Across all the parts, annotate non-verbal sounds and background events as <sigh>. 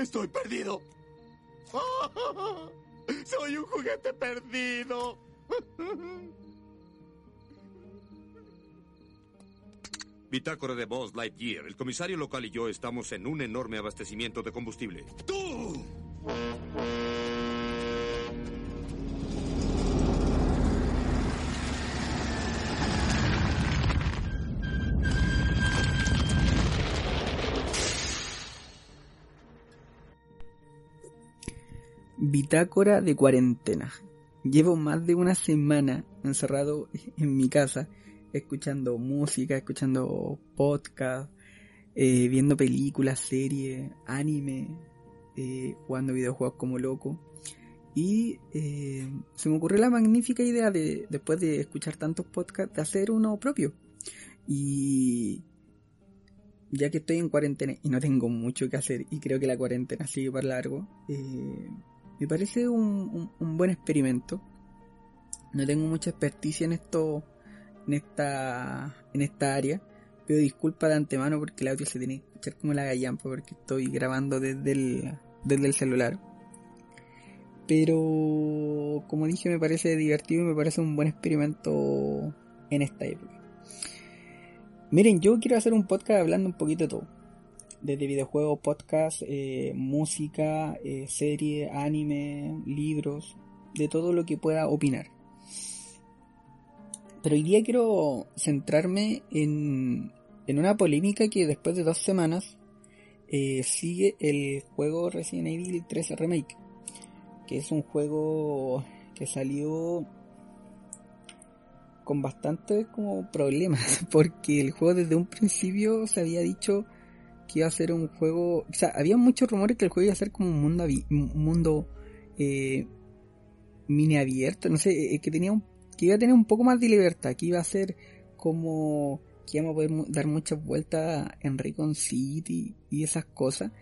Estoy perdido. <laughs> Soy un juguete perdido. <laughs> Bitácora de Boss Lightyear. El comisario local y yo estamos en un enorme abastecimiento de combustible. ¡Tú! Bitácora de cuarentena. Llevo más de una semana encerrado en mi casa, escuchando música, escuchando podcast, eh, viendo películas, series, anime, eh, jugando videojuegos como loco. Y eh, se me ocurrió la magnífica idea de, después de escuchar tantos podcasts, de hacer uno propio. Y ya que estoy en cuarentena y no tengo mucho que hacer y creo que la cuarentena sigue para largo, me parece un, buen experimento. No tengo mucha experticia en esto, en esta, en esta área. Pido disculpa de antemano porque el audio se tiene que escuchar como la gallampa porque estoy grabando desde el, desde el celular. Pero como dije me parece divertido y me parece un buen experimento en esta época. Miren, yo quiero hacer un podcast hablando un poquito de todo desde videojuegos, podcast, eh, música, eh, serie, anime, libros, de todo lo que pueda opinar. Pero hoy día quiero centrarme en, en una polémica que después de dos semanas eh, sigue el juego Resident Evil 3 Remake, que es un juego que salió con bastantes como problemas, <laughs> porque el juego desde un principio se había dicho que iba a ser un juego. O sea, había muchos rumores que el juego iba a ser como un mundo, un mundo eh, mini abierto. No sé, eh, que tenía un, que iba a tener un poco más de libertad. Que iba a ser como que íbamos a poder dar muchas vueltas en Recon City y esas cosas.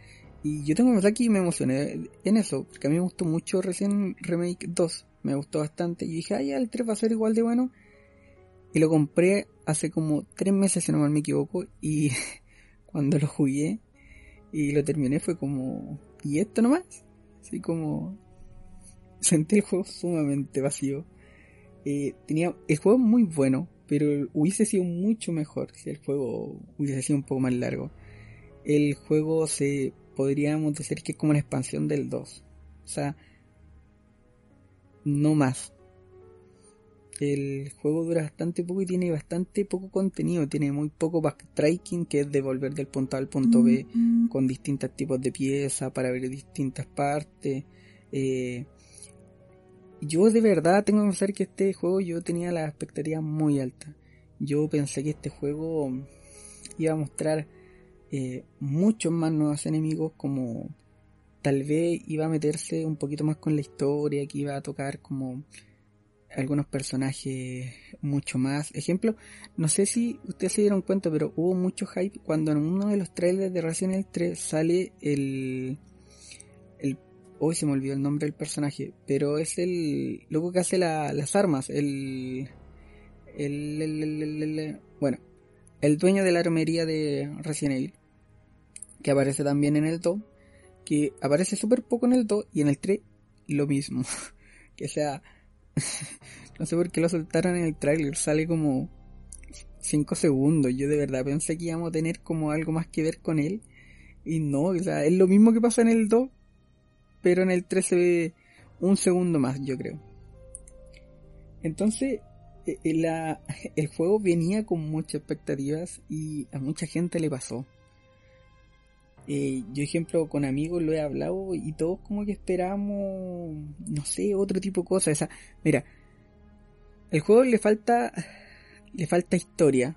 Y yo tengo que pensar que me emocioné en eso, porque a mí me gustó mucho recién Remake 2, me gustó bastante. Y dije, ay, el 3 va a ser igual de bueno. Y lo compré hace como 3 meses, si no mal me equivoco, y <laughs> cuando lo jugué y lo terminé fue como, ¿y esto nomás? Así como sentí el juego sumamente vacío. Eh, tenía el juego muy bueno, pero hubiese sido mucho mejor si el juego hubiese sido un poco más largo. El juego se podríamos decir que es como una expansión del 2. O sea, no más. El juego dura bastante poco y tiene bastante poco contenido. Tiene muy poco backtracking, que es de volver del punto A al punto B, mm. con distintos tipos de piezas para ver distintas partes. Eh, yo de verdad tengo que pensar que este juego yo tenía la expectativa muy alta. Yo pensé que este juego iba a mostrar eh, muchos más nuevos enemigos como tal vez iba a meterse un poquito más con la historia, que iba a tocar como algunos personajes mucho más. Ejemplo, no sé si ustedes se dieron cuenta, pero hubo mucho hype cuando en uno de los trailers de Resident Evil 3 sale el. el hoy se me olvidó el nombre del personaje, pero es el loco que hace las armas, el el, el, Bueno, el dueño de la armería de Resident Evil, que aparece también en el 2, que aparece súper poco en el 2 y en el 3 lo mismo. <laughs> que sea <laughs> no sé por qué lo soltaron en el tráiler, sale como 5 segundos. Yo de verdad pensé que íbamos a tener como algo más que ver con él. Y no, o sea, es lo mismo que pasa en el 2, pero en el 3 se ve un segundo más, yo creo. Entonces, e, e, la, <laughs> el juego venía con muchas expectativas y a mucha gente le pasó. Eh, yo ejemplo con amigos lo he hablado y todos como que esperamos, no sé, otro tipo de cosas. mira, el juego le falta, le falta historia,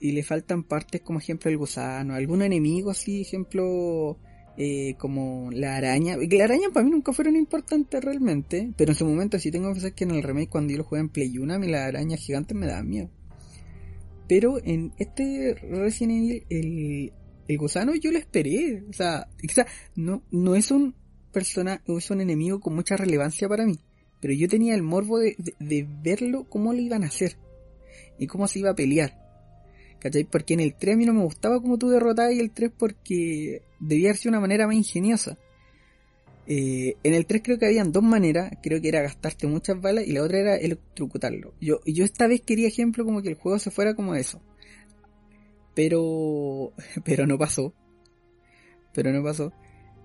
y le faltan partes como ejemplo el gusano, algún enemigo así, ejemplo eh, como la araña. La araña para mí nunca fueron importantes realmente, pero en su momento sí tengo que pensar que en el remake cuando yo lo jugué en Play 1, a mí las arañas gigantes me daban miedo. Pero en este Resident Evil, el, el gusano yo lo esperé. O sea, no, no es un persona, es un enemigo con mucha relevancia para mí. Pero yo tenía el morbo de, de, verlo cómo lo iban a hacer. Y cómo se iba a pelear. ¿Cachai? Porque en el 3 a mí no me gustaba como tú derrotabas el 3 porque debía ser una manera más ingeniosa. Eh, en el 3 creo que habían dos maneras, creo que era gastarte muchas balas y la otra era electrocutarlo. Yo, yo esta vez quería ejemplo como que el juego se fuera como eso. Pero, pero no pasó. Pero no pasó.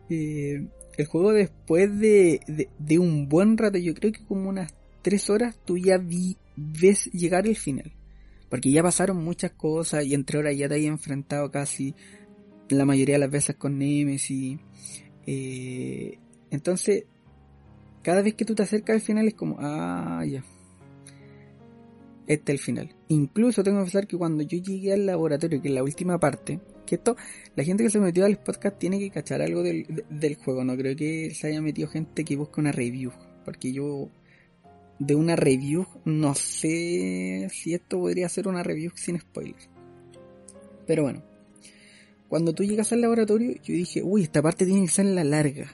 Eh, el juego después de, de, un buen rato, yo creo que como unas 3 horas, tú ya vi, ves llegar el final. Porque ya pasaron muchas cosas y entre horas ya te había enfrentado casi la mayoría de las veces con Nemesis. Eh, entonces, cada vez que tú te acercas al final es como, ah, ya. Este es el final. Incluso tengo que pensar que cuando yo llegué al laboratorio, que es la última parte, que esto, la gente que se metió al podcast tiene que cachar algo del, del juego. No creo que se haya metido gente que busque una review. Porque yo, de una review, no sé si esto podría ser una review sin spoilers. Pero bueno, cuando tú llegas al laboratorio, yo dije, uy, esta parte tiene que ser la larga.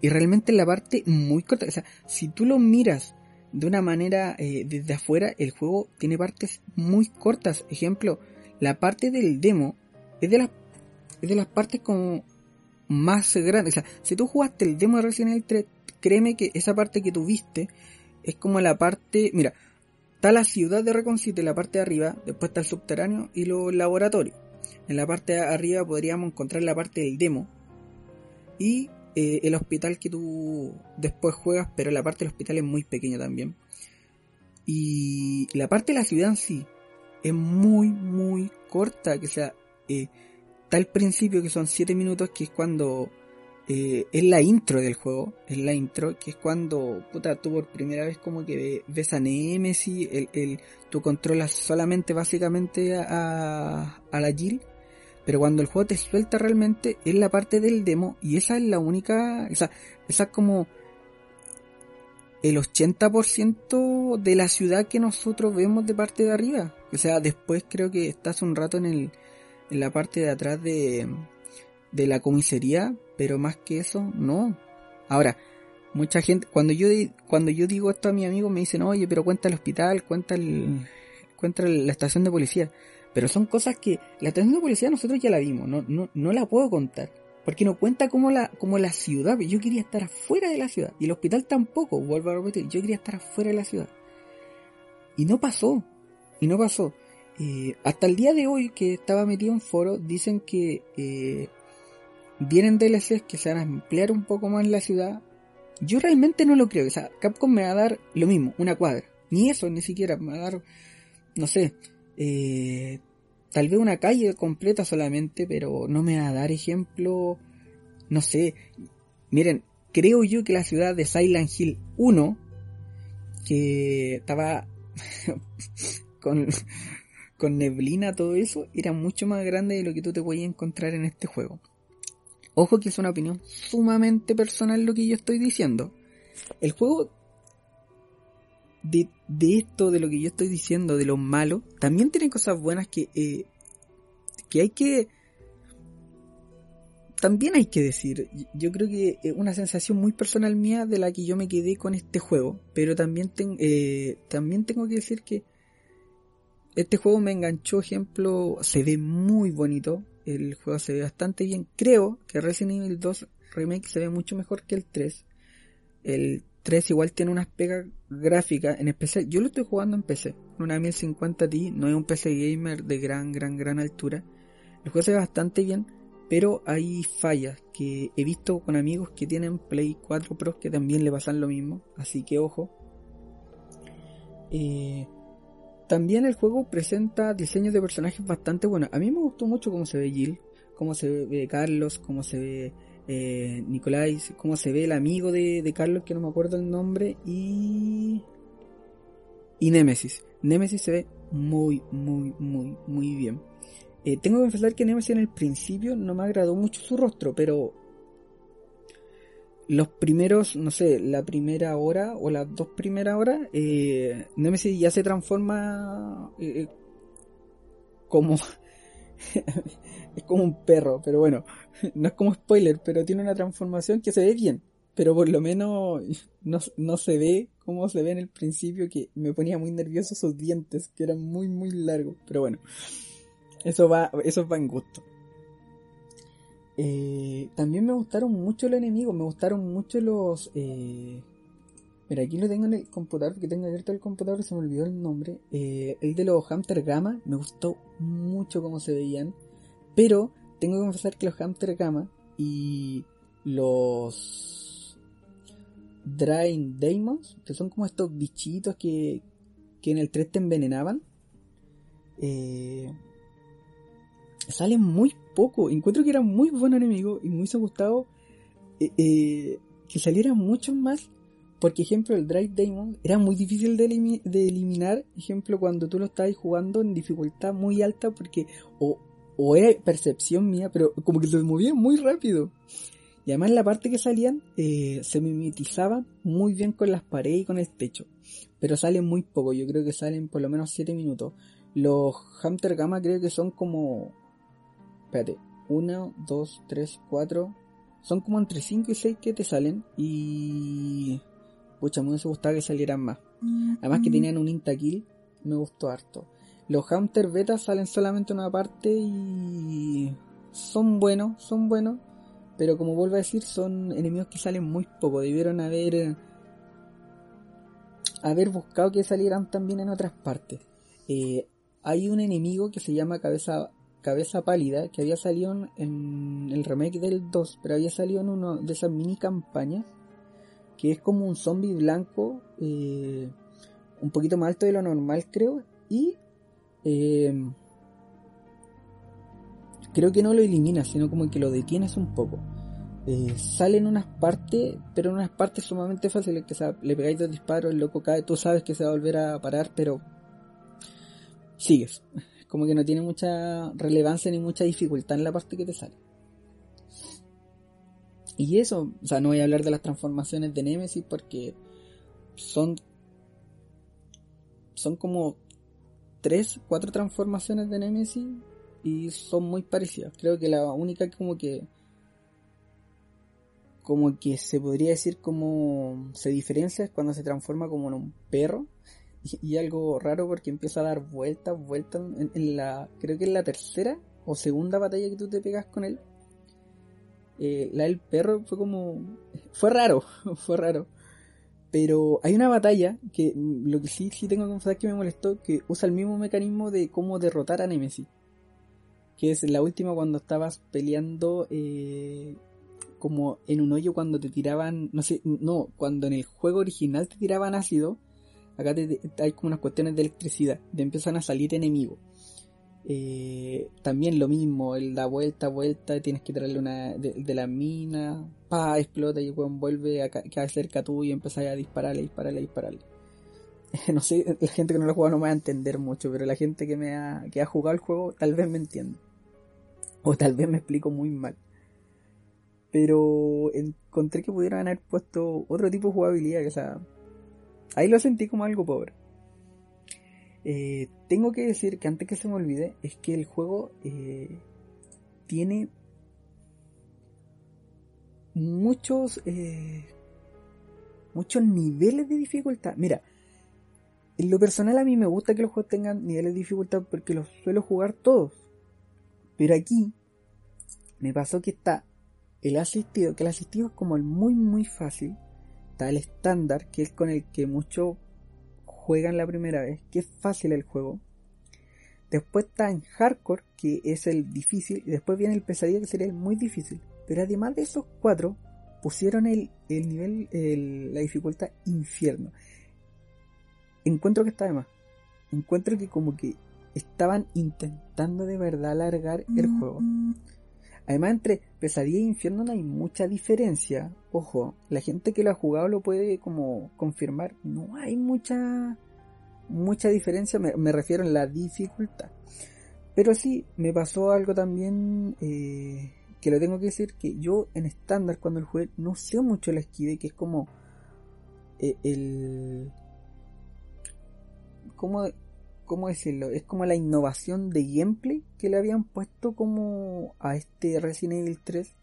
Y realmente la parte muy corta. O sea, si tú lo miras de una manera eh, desde afuera, el juego tiene partes muy cortas. Ejemplo, la parte del demo es de las, es de las partes como más grandes. O sea, si tú jugaste el demo de Resident Evil 3, créeme que esa parte que tuviste es como la parte. Mira, está la ciudad de Recon City, la parte de arriba, después está el subterráneo y los laboratorios. En la parte de arriba podríamos encontrar la parte del demo. Y eh, el hospital que tú después juegas, pero la parte del hospital es muy pequeña también. Y la parte de la ciudad sí es muy, muy corta. Que sea, eh, el principio que son 7 minutos, que es cuando eh, es la intro del juego. Es la intro, que es cuando puta, tú por primera vez como que ves a Nemesis, el, el, tú controlas solamente básicamente a, a la Jill pero cuando el juego te suelta realmente es la parte del demo y esa es la única, esa, esa es como el 80% de la ciudad que nosotros vemos de parte de arriba. O sea, después creo que estás un rato en el en la parte de atrás de de la comisaría, pero más que eso, no. Ahora, mucha gente cuando yo cuando yo digo esto a mi amigo me dicen, "Oye, pero cuenta el hospital, cuenta el cuenta la estación de policía." Pero son cosas que la estación de policía nosotros ya la vimos, no, no, no la puedo contar. Porque no cuenta como la, como la ciudad, yo quería estar afuera de la ciudad. Y el hospital tampoco, vuelvo a repetir, yo quería estar afuera de la ciudad. Y no pasó, y no pasó. Eh, hasta el día de hoy que estaba metido en foro, dicen que eh, vienen DLCs que se van a emplear un poco más en la ciudad. Yo realmente no lo creo. O sea, Capcom me va a dar lo mismo, una cuadra. Ni eso, ni siquiera. Me va a dar, no sé, eh, tal vez una calle completa solamente, pero no me va a dar ejemplo, no sé. Miren, creo yo que la ciudad de Silent Hill 1, que estaba <laughs> con, con neblina, todo eso, era mucho más grande de lo que tú te podías encontrar en este juego. Ojo que es una opinión sumamente personal lo que yo estoy diciendo. El juego de, esto, de lo que yo estoy diciendo, de lo malo, también tiene cosas buenas que, eh, que hay que... También hay que decir, yo creo que es una sensación muy personal mía de la que yo me quedé con este juego, pero también, eh, también tengo que decir que este juego me enganchó, ejemplo, se ve muy bonito, el juego se ve bastante bien, creo que Resident Evil 2 Remake se ve mucho mejor que el 3, el 3 igual tiene unas pegas gráficas, en especial, yo lo estoy jugando en PC, una 1050 Ti, no es un PC gamer de gran, gran, gran altura. El juego se ve bastante bien, pero hay fallas que he visto con amigos que tienen Play 4 Pro que también le pasan lo mismo, así que ojo. Eh, también el juego presenta diseños de personajes bastante buenos. A mí me gustó mucho cómo se ve Jill, cómo se ve Carlos, cómo se ve eh, Nicolás, cómo se ve el amigo de, Carlos, que no me acuerdo el nombre, y. Y Nemesis. Nemesis se ve muy, muy, muy, muy bien. Eh, tengo que confesar que Nemesis en el principio no me agradó mucho su rostro, pero los primeros, no sé, la primera hora o las dos primeras horas, eh, Nemesis ya se transforma eh, como... <laughs> es como un perro, pero bueno, <laughs> no es como spoiler, pero tiene una transformación que se ve bien. Pero por lo menos <laughs> no, no se ve como se ve en el principio, que me ponía muy nervioso sus dientes, que eran muy, muy largos. Pero bueno, eso va, eso va en gusto. Eh, también me gustaron mucho los enemigos, me gustaron mucho los... Eh... Mira, aquí lo tengo en el computador, porque tengo abierto el computador y se me olvidó el nombre. Eh, el de los Hunter Gamma, me gustó mucho cómo se veían. Pero tengo que confesar que los Hunter Gamma y los Drain Demons, que son como estos bichitos que, que en el 3 te envenenaban, eh, salen muy poco. Encuentro que era muy buen enemigo y me hubiese gustado eh, que salieran muchos más. Porque, ejemplo, el Drive Demon era muy difícil de, eliminar. Ejemplo, cuando tú lo estabas jugando en dificultad muy alta, porque o, o era percepción mía, pero como que se movía muy rápido. Y además la parte que salían eh, se mimetizaban muy bien con las paredes y con el techo. Pero salen muy poco, yo creo que salen por lo menos 7 minutos. Los Hunter Gamma creo que son como espérate, 1, 2, 3, 4. Son como entre 5 y 6 que te salen. Y. Pucha, me hubiese gustado que salieran más. Además que tenían un intakill, me gustó harto. Los Hunter Beta salen solamente una parte y. Son buenos, son buenos. Pero como vuelvo a decir, son enemigos que salen muy poco. Debieron haber. Haber buscado que salieran también en otras partes. Eh, hay un enemigo que se llama Cabeza Cabeza Pálida, que había salido en el remake del 2, pero había salido en una de esas mini campañas, que es como un zombie blanco, eh, un poquito más alto de lo normal creo, y eh, creo que no lo elimina, sino como que lo detienes un poco. Eh, sale en unas partes, pero en unas partes sumamente fáciles, que le pegáis dos disparos, el loco cae, tú sabes que se va a volver a parar, pero sigues <laughs> como que no tiene mucha relevancia ni mucha dificultad en la parte que te sale. Y eso, o sea, no voy a hablar de las transformaciones de Nemesis porque son son como tres, cuatro transformaciones de Nemesis y son muy parecidas. Creo que la única como que como que se podría decir como se diferencia es cuando se transforma como en un perro <laughs> y, algo raro porque empieza a dar vueltas, vueltas en, la, creo que en la tercera o segunda batalla que tú te pegas con él. Eh, la del perro fue como, fue raro, <laughs> fue raro. Pero hay una batalla que mm, lo que sí, sí tengo que confesar que me molestó, que usa el mismo mecanismo de cómo derrotar a Nemesis. Que es la última cuando estabas peleando eh, como en un hoyo cuando te tiraban, no sé, no, cuando en el juego original te tiraban ácido acá hay como unas cuestiones de electricidad, de empiezan a salir enemigos. Eh, también lo mismo, él da vuelta, vuelta, tienes que traerle una de, la mina, pa, explota y el vuelve a quedar cerca tuyo y empieza a dispararle, dispararle, dispararle. <laughs> no sé, la gente que no lo jugado no me va a entender mucho, pero la gente que me ha, que ha jugado el juego tal vez me entiende. O tal vez me explico muy mal. Pero encontré que pudieran haber puesto otro tipo de jugabilidad, que o sea, Ahí lo sentí como algo pobre. Eh, tengo que decir que antes que se me olvide, es que el juego eh, tiene muchos eh, muchos niveles de dificultad. Mira, en lo personal a mí me gusta que los juegos tengan niveles de dificultad porque los suelo jugar todos. Pero aquí me pasó que está el asistido, que el asistido es como el muy muy fácil el estándar, que es con el que muchos juegan la primera vez, que es fácil el juego. Después está en hardcore, que es el difícil, y después viene el pesadilla, que sería el muy difícil. Pero además de esos cuatro, pusieron el, el nivel, la dificultad infierno. Encuentro que está de más. Encuentro que como que estaban intentando de verdad alargar el juego. Además, entre Pesadilla e Infierno no hay mucha diferencia. Ojo, la gente que lo ha jugado lo puede como confirmar. No hay mucha mucha diferencia, me, refiero en la dificultad. Pero sí, me pasó algo también eh, que lo tengo que decir, que yo en estándar cuando el jugué no sé mucho la esquive, que es como eh, el... ¿Cómo, ¿Cómo decirlo? Es como la innovación de gameplay que le habían puesto como a este Resident Evil 3,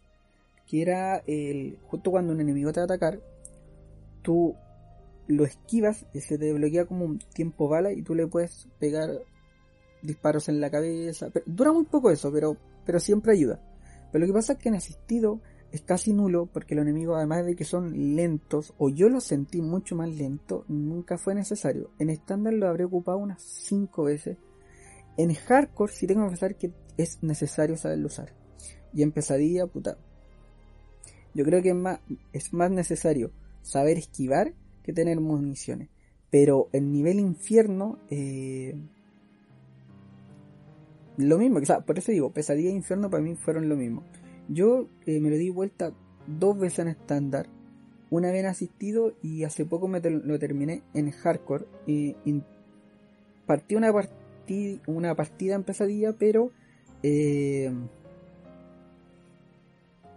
que era el justo cuando un enemigo te va a atacar, tú lo esquivas y se te bloquea como un tiempo bala y tú le puedes pegar disparos en la cabeza. dura muy poco eso, pero, pero siempre ayuda. Pero lo que pasa es que en asistido es casi nulo porque los enemigos, además de que son lentos, o yo los sentí mucho más lento, nunca fue necesario. En estándar lo habré ocupado unas 5 veces. En hardcore sí tengo que pensar que es necesario saberlo usar. Y en pesadilla, puta. Yo creo que es más, es más necesario saber esquivar que tener municiones. Pero el nivel infierno, eh, lo mismo, por eso digo, pesadilla e infierno para mí fueron lo mismo. Yo eh, me lo di vuelta dos veces en estándar, una vez en asistido y hace poco me lo terminé en hardcore. Y, partí una, una partida en pesadilla, pero eh,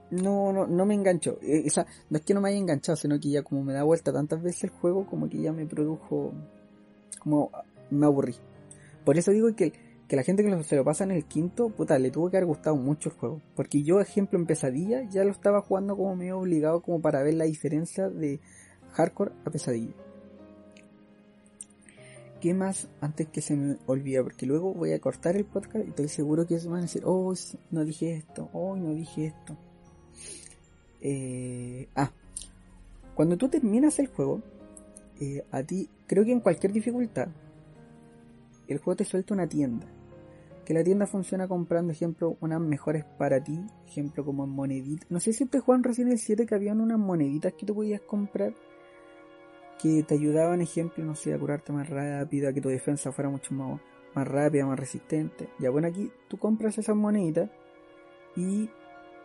no, no, me enganchó. Eh, no es que no me haya enganchado, sino que ya como me da vuelta tantas veces el juego, como que ya me produjo, como me aburrí. Por eso digo que, que la gente que se lo pasa en el quinto, puta, le tuvo que haber gustado mucho el juego. Porque yo, ejemplo, en pesadilla, ya lo estaba jugando como medio obligado, como para ver la diferencia de hardcore a pesadilla. ¿Qué más antes que se me olvide? Porque luego voy a cortar el podcast y estoy seguro que van a decir, oh, no dije esto, oh, no dije esto. Eh, ah, cuando tú terminas el juego, eh, a ti, creo que en cualquier dificultad, el juego te suelta una tienda. Que la tienda funciona comprando, ejemplo, unas mejores para ti, ejemplo como moneditas. No sé si te juegan recién el 7 que habían unas moneditas que tú podías comprar que te ayudaban, ejemplo, no sé, a curarte más rápido, a que tu defensa fuera mucho más, más rápida, más resistente. Ya bueno, aquí tú compras esas moneditas y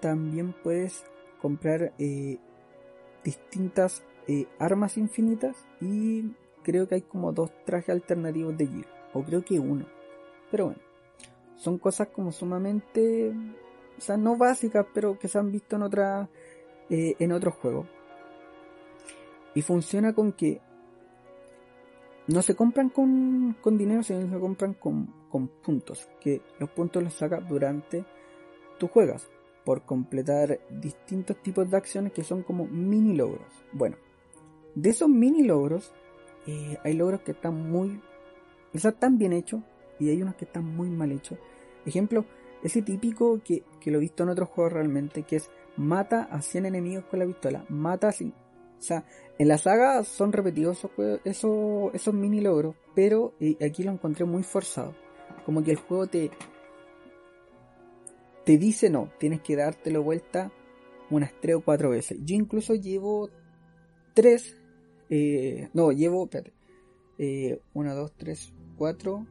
también puedes comprar eh, distintas eh, armas infinitas y creo que hay como dos trajes alternativos de Gear, o creo que uno. Pero bueno, son cosas como sumamente, o sea, no básicas, pero que se han visto en otra, eh, en otros juegos. Y funciona con que no se compran con, con dinero, sino se compran con, con puntos, que los puntos los sacas durante tú juegas por completar distintos tipos de acciones que son como mini logros. Bueno, de esos mini logros, eh, hay logros que están muy, están bien hechos y hay unos que están muy mal hechos. Ejemplo, ese típico que, lo he visto en otros juegos realmente, que es mata a 100 enemigos con la pistola, mata a O sea, en la saga son repetidos esos, esos, mini logros, pero eh, aquí lo encontré muy forzado. Como que el juego te, te dice no, tienes que dártelo vuelta unas 3 o 4 veces. Yo incluso llevo 3, eh, no, llevo, espérate, 1, 2, 3, 4,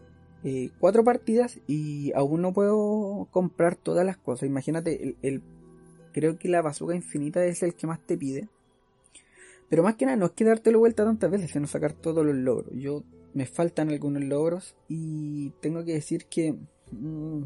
4 partidas y aún no puedo comprar todas las cosas. Imagínate, el, creo que la bazooka infinita es el que más te pide. Pero más que nada, no es que dártelo vuelta tantas veces, sino sacar todos los logros. Yo me faltan algunos logros y tengo que decir que... Mmm,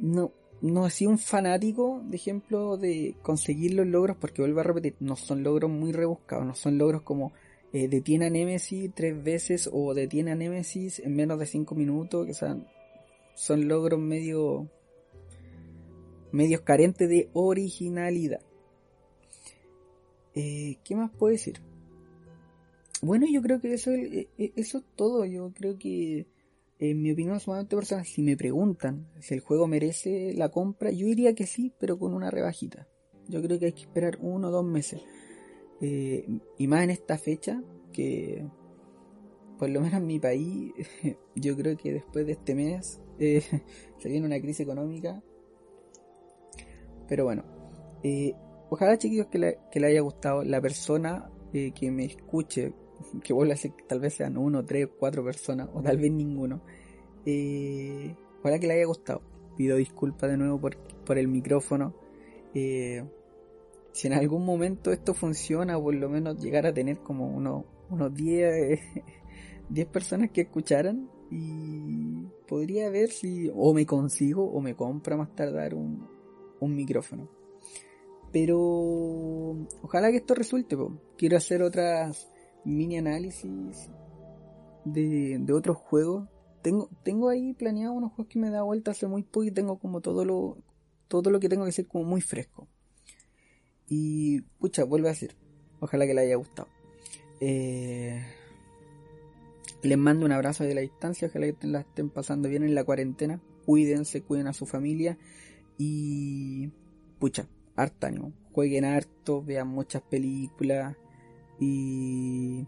no, no he sido un fanático, de ejemplo, de conseguir los logros, porque vuelvo a repetir, no son logros muy rebuscados, no son logros como eh, detiene a Nemesis tres veces o detiene a Nemesis en menos de cinco minutos, que son, son logros medio medios carentes de originalidad. Eh, ¿Qué más puedo decir? Bueno, yo creo que eso, eh, eso es todo. Yo creo que en mi opinión sumamente personal, si me preguntan si el juego merece la compra, yo diría que sí, pero con una rebajita. Yo creo que hay que esperar uno o dos meses. Eh, y más en esta fecha, que por lo menos en mi país, <laughs> yo creo que después de este mes eh, <laughs> se viene una crisis económica. Pero bueno, eh, ojalá chiquillos que le, que le, haya gustado la persona que me escuche que vuelva a ser tal vez sean uno, tres, cuatro personas, o tal vez ninguno. Ojalá que le haya gustado. Pido disculpas de nuevo por, por el micrófono. Si en algún momento esto funciona, o por lo menos llegar a tener como unos unos 10, 10 personas que escucharan y podría ver si o me consigo o me compra más tardar un, un micrófono. Pero ojalá que esto resulte. Quiero hacer otras mini análisis de, de otros juegos. Tengo, tengo ahí planeado unos juegos que me da vuelta hace muy poco y tengo como todo lo, todo lo que tengo que ser como muy fresco. Y, pucha, vuelvo a decir, ojalá que le haya gustado. Eh, les mando un abrazo de la distancia, ojalá que la estén pasando bien en la cuarentena. Cuídense, cuiden a su familia y, pucha, harta ánimo. Jueguen harto, vean muchas películas y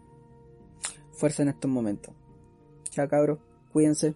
fuerza en estos momentos. Chao cabros, cuídense.